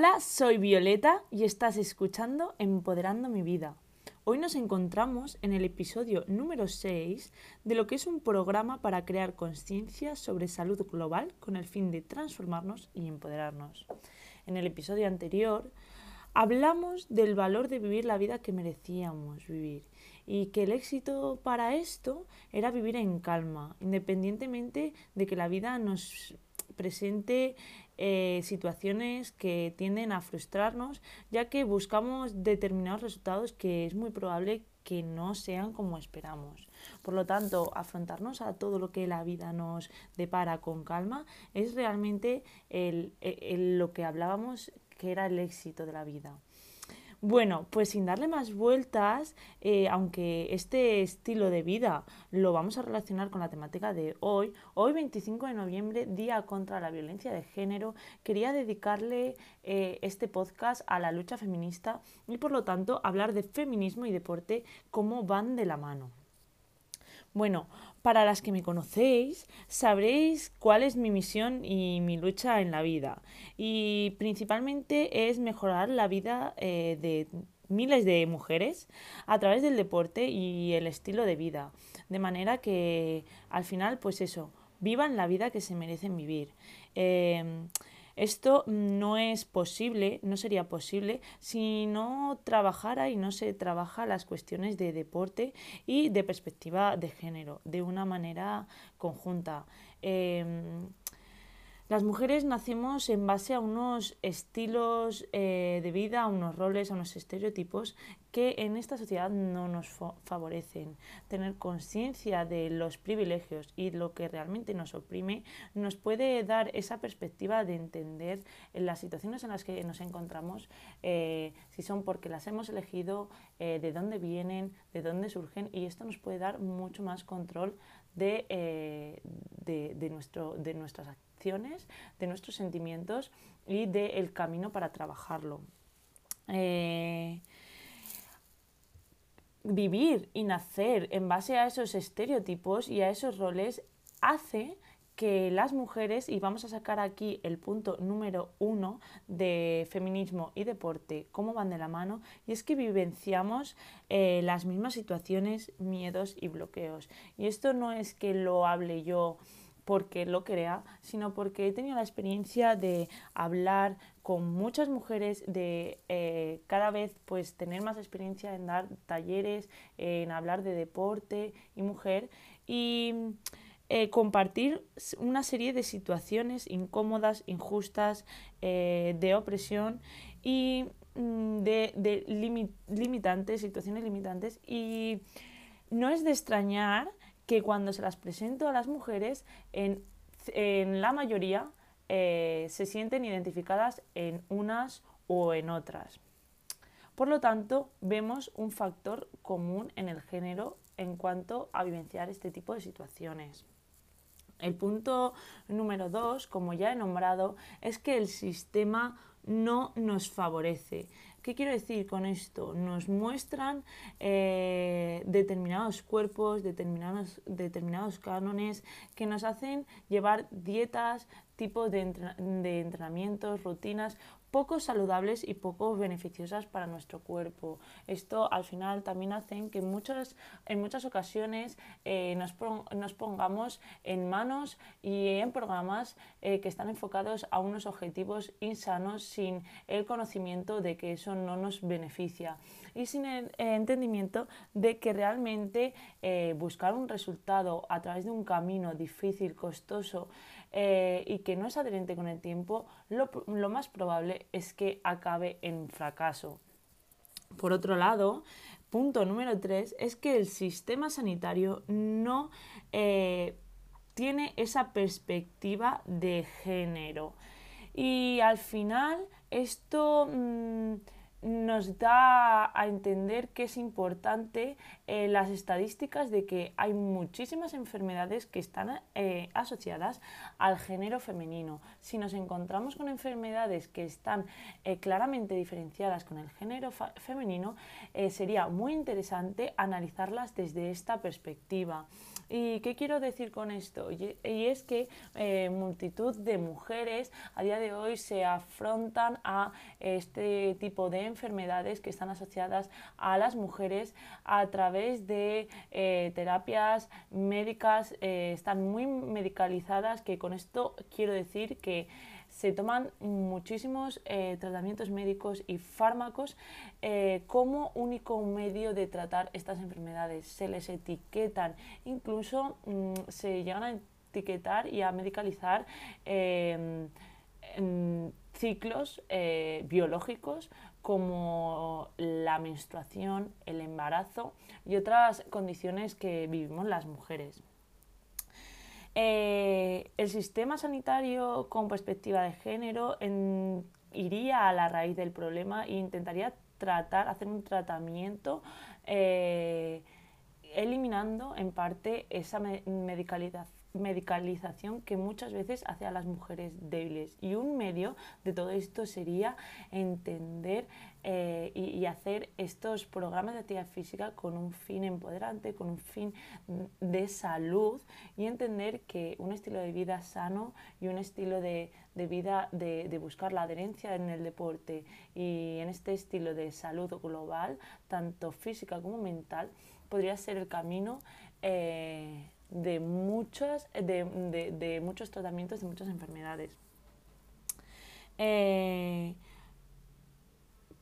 Hola, soy Violeta y estás escuchando Empoderando mi vida. Hoy nos encontramos en el episodio número 6 de lo que es un programa para crear conciencia sobre salud global con el fin de transformarnos y empoderarnos. En el episodio anterior hablamos del valor de vivir la vida que merecíamos vivir y que el éxito para esto era vivir en calma, independientemente de que la vida nos presente eh, situaciones que tienden a frustrarnos, ya que buscamos determinados resultados que es muy probable que no sean como esperamos. Por lo tanto, afrontarnos a todo lo que la vida nos depara con calma es realmente lo que hablábamos que era el éxito de la vida. Bueno, pues sin darle más vueltas, eh, aunque este estilo de vida lo vamos a relacionar con la temática de hoy, hoy 25 de noviembre, Día contra la Violencia de Género, quería dedicarle eh, este podcast a la lucha feminista y por lo tanto hablar de feminismo y deporte como van de la mano. Bueno, para las que me conocéis, sabréis cuál es mi misión y mi lucha en la vida. Y principalmente es mejorar la vida eh, de miles de mujeres a través del deporte y el estilo de vida. De manera que al final, pues eso, vivan la vida que se merecen vivir. Em, esto no es posible, no sería posible si no trabajara y no se trabaja las cuestiones de deporte y de perspectiva de género de una manera conjunta. Em, las mujeres nacemos en base a unos estilos eh, de vida, a unos roles, a unos estereotipos que en esta sociedad no nos favorecen. Tener conciencia de los privilegios y lo que realmente nos oprime nos puede dar esa perspectiva de entender las situaciones en las que nos encontramos, eh, si son porque las hemos elegido, eh, de dónde vienen, de dónde surgen y esto nos puede dar mucho más control de, de, nuestro, de nuestras actividades de nuestros sentimientos y del camino para trabajarlo. Eh, vivir y nacer en base a esos estereotipos y a esos roles hace que las mujeres, y vamos a sacar aquí el punto número uno de feminismo y deporte, cómo van de la mano, y es que vivenciamos eh, las mismas situaciones, miedos y bloqueos. Y esto no es que lo hable yo porque lo crea, sino porque he tenido la experiencia de hablar con muchas mujeres, de eh, cada vez pues tener más experiencia en dar talleres, en hablar de deporte y mujer y eh, compartir una serie de situaciones incómodas, injustas, eh, de opresión y mm, de, limitantes, situaciones limitantes y no es de extrañar que cuando se las presento a las mujeres, en, la mayoría eh, se sienten identificadas en unas o en otras. Por lo tanto, vemos un factor común en el género en cuanto a vivenciar este tipo de situaciones. El punto número dos, como ya he nombrado, es que el sistema no nos favorece. ¿Qué quiero decir con esto? Nos muestran eh, determinados cuerpos, determinados, determinados cánones que nos hacen llevar dietas, tipos de, de entrenamientos, rutinas poco saludables y poco beneficiosas para nuestro cuerpo. Esto al final también hace que muchas, en muchas ocasiones eh, nos, nos, pongamos en manos y en programas eh, que están enfocados a unos objetivos insanos sin el conocimiento de que eso no nos beneficia y sin el entendimiento de que realmente eh, buscar un resultado a través de un camino difícil, costoso, eh, y que no es adherente con el tiempo, lo, más probable es que acabe en fracaso. Por otro lado, punto número tres es que el sistema sanitario no eh, tiene esa perspectiva de género. Y al final esto mm, nos da a entender que es importante eh, las estadísticas de que hay muchísimas enfermedades que están eh, asociadas al género femenino. Si nos encontramos con enfermedades que están eh, claramente diferenciadas con el género femenino, sería muy interesante analizarlas desde esta perspectiva. ¿Y qué quiero decir con esto? Y, es que eh, multitud de mujeres a día de hoy se afrontan a este tipo de enfermedades que están asociadas a las mujeres a través de eh, terapias médicas, eh, están muy medicalizadas, que con esto quiero decir que se toman muchísimos eh, tratamientos médicos y fármacos eh, como único medio de tratar estas enfermedades. Se les etiquetan, incluso mm, se llegan a etiquetar y a medicalizar em, ciclos eh, biológicos como la menstruación, el embarazo y otras condiciones que vivimos las mujeres. Eh, el sistema sanitario con perspectiva de género iría a la raíz del problema e intentaría tratar, hacer un tratamiento eh, eliminando en parte esa medicalización medicalización que muchas veces hace a las mujeres débiles. Y un medio de todo esto sería entender eh, y, hacer estos programas de actividad física con un fin empoderante, con un fin de salud y entender que un estilo de vida sano y un estilo de, vida de, buscar la adherencia en el deporte y en este estilo de salud global, tanto física como mental, podría ser el camino. Eh, de, muchas, de, muchos tratamientos de muchas enfermedades. Eh,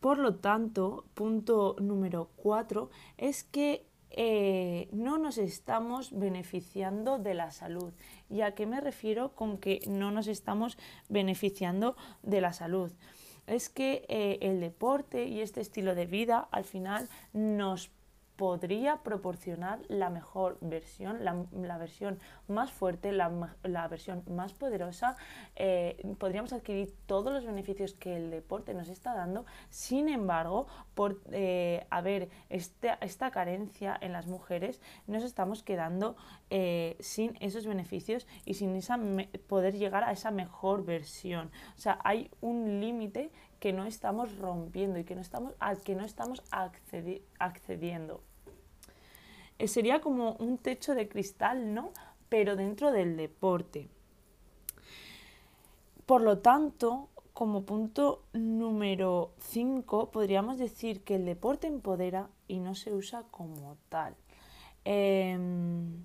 por lo tanto, punto número cuatro es que eh, no nos estamos beneficiando de la salud. ¿Y a qué me refiero con que no nos estamos beneficiando de la salud? Es que eh, el deporte y este estilo de vida al final nos podría proporcionar la mejor versión, la, versión más fuerte, la, versión más poderosa. Eh, podríamos adquirir todos los beneficios que el deporte nos está dando. Sin embargo, por eh, haber este, esta carencia en las mujeres, nos estamos quedando eh, sin esos beneficios y sin esa poder llegar a esa mejor versión. O sea, hay un límite que no estamos rompiendo y que no estamos, al que no estamos accediendo. Eh, sería como un techo de cristal, ¿no? Pero dentro del deporte. Por lo tanto, como punto número 5, podríamos decir que el deporte empodera y no se usa como tal. Em,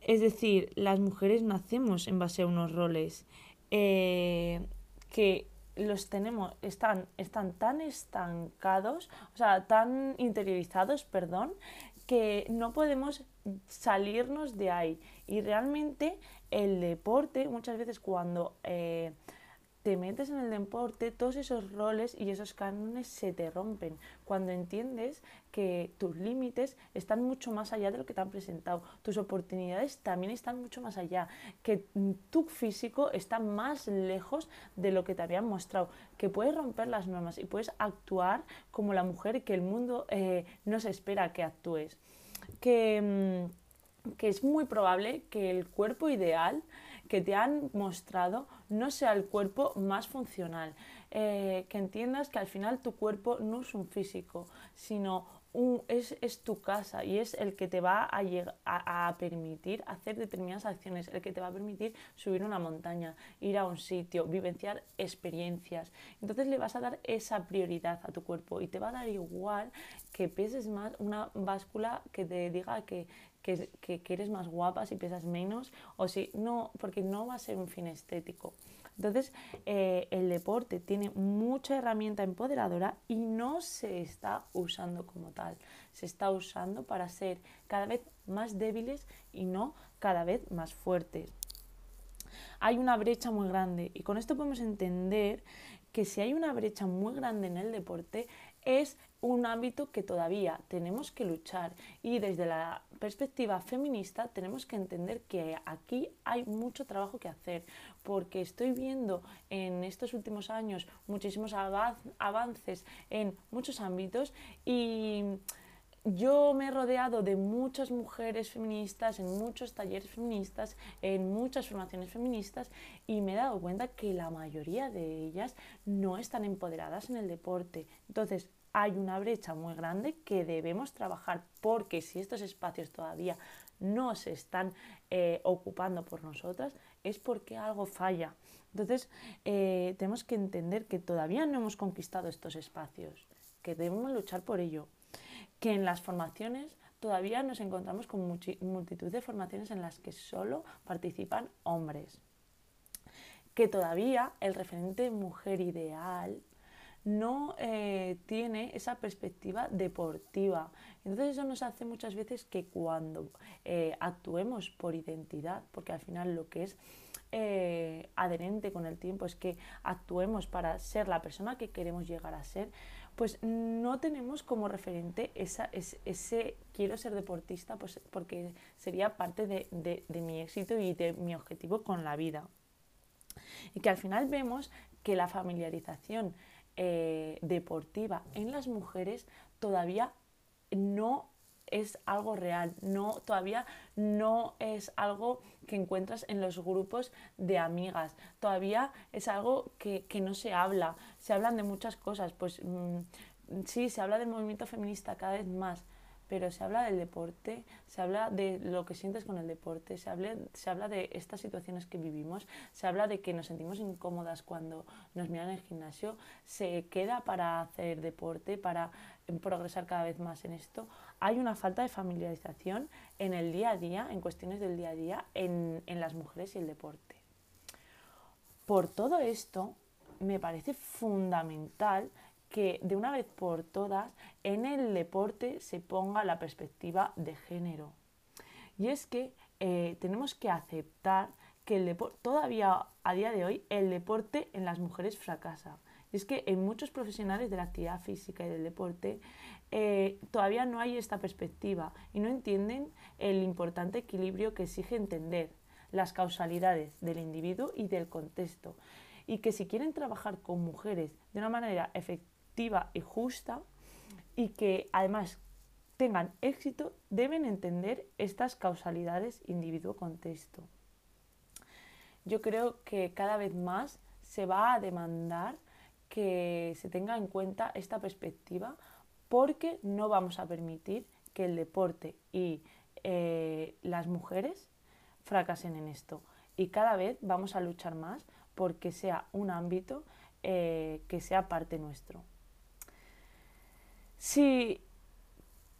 es decir, las mujeres nacemos en base a unos roles eh, que los tenemos, están, están tan estancados, o sea, tan interiorizados, perdón, que no podemos salirnos de ahí. Y realmente el deporte, muchas veces cuando eh, te metes en el deporte, todos esos roles y esos cánones se te rompen cuando entiendes que tus límites están mucho más allá de lo que te han presentado, tus oportunidades también están mucho más allá, que tu físico está más lejos de lo que te habían mostrado, que puedes romper las normas y puedes actuar como la mujer que el mundo eh, no se espera que actúes. Que, mm, que es muy probable que el cuerpo ideal que te han mostrado no sea el cuerpo más funcional. Eh, que entiendas que al final tu cuerpo no es un físico, sino es, tu casa y es el que te va a, a, permitir hacer determinadas acciones, el que te va a permitir subir una montaña, ir a un sitio, vivenciar experiencias. Entonces le vas a dar esa prioridad a tu cuerpo y te va a dar igual que peses más una báscula que te diga que, que, eres más guapa si pesas menos o si no, porque no va a ser un fin estético. Entonces, eh, el deporte tiene mucha herramienta empoderadora y no se está usando como tal. Se está usando para ser cada vez más débiles y no cada vez más fuertes. Hay una brecha muy grande y con esto podemos entender que si hay una brecha muy grande en el deporte es un ámbito que todavía tenemos que luchar y desde la perspectiva feminista tenemos que entender que aquí hay mucho trabajo que hacer porque estoy viendo en estos últimos años muchísimos avances en muchos ámbitos y yo me he rodeado de muchas mujeres feministas, en muchos talleres feministas, en muchas formaciones feministas y me he dado cuenta que la mayoría de ellas no están empoderadas en el deporte. Entonces, hay una brecha muy grande que debemos trabajar porque si estos espacios todavía no se están eh, ocupando por nosotras es porque algo falla. Entonces eh, tenemos que entender que todavía no hemos conquistado estos espacios, que debemos luchar por ello, que en las formaciones todavía nos encontramos con multitud de formaciones en las que solo participan hombres, que todavía el referente mujer ideal no eh, tiene esa perspectiva deportiva. Entonces eso nos hace muchas veces que cuando eh, actuemos por identidad, porque al final lo que es eh, adherente con el tiempo es que actuemos para ser la persona que queremos llegar a ser, pues no tenemos como referente esa, ese, quiero ser deportista, pues porque sería parte de, de mi éxito y de mi objetivo con la vida. Y que al final vemos que la familiarización eh, deportiva en las mujeres todavía no es algo real, no, todavía no es algo que encuentras en los grupos de amigas, todavía es algo que, no se habla, se hablan de muchas cosas, pues mm, sí, se habla del movimiento feminista cada vez más, pero se habla del deporte, se habla de lo que sientes con el deporte, se habla, se habla de estas situaciones que vivimos, se habla de que nos sentimos incómodas cuando nos miran en el gimnasio, se queda para hacer deporte, para progresar cada vez más en esto. Hay una falta de familiarización en el día a día, en cuestiones del día a día, en, en las mujeres y el deporte. Por todo esto, me parece fundamental que de una vez por todas en el deporte se ponga la perspectiva de género. Y es que eh, tenemos que aceptar que el todavía a día de hoy el deporte en las mujeres fracasa. Y es que en muchos profesionales de la actividad física y del deporte eh, todavía no hay esta perspectiva y no entienden el importante equilibrio que exige entender las causalidades del individuo y del contexto. Y que si quieren trabajar con mujeres de una manera efectiva, y justa y que además tengan éxito, deben entender estas causalidades individuo-contexto. Yo creo que cada vez más se va a demandar que se tenga en cuenta esta perspectiva porque no vamos a permitir que el deporte y eh, las mujeres fracasen en esto. Y cada vez vamos a luchar más porque sea un ámbito eh, que sea parte nuestro. Si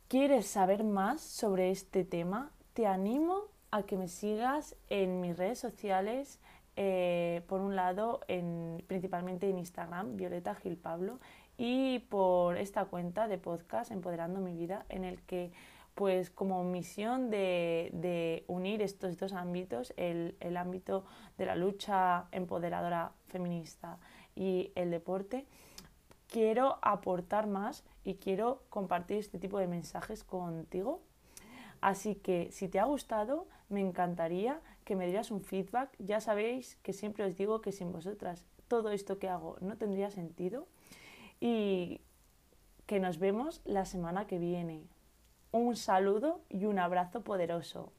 quieres saber más sobre este tema, te animo a que me sigas en mis redes sociales, eh, por un lado, principalmente en Instagram, Violeta Gil Pablo, y por esta cuenta de podcast Empoderando mi vida, en el que pues como misión de, unir estos dos ámbitos, el, el, ámbito de la lucha empoderadora feminista y el deporte, quiero aportar más y quiero compartir este tipo de mensajes contigo. Así que si te ha gustado, me encantaría que me dieras un feedback. Ya sabéis que siempre os digo que sin vosotras todo esto que hago no tendría sentido. Y que nos vemos la semana que viene. Un saludo y un abrazo poderoso.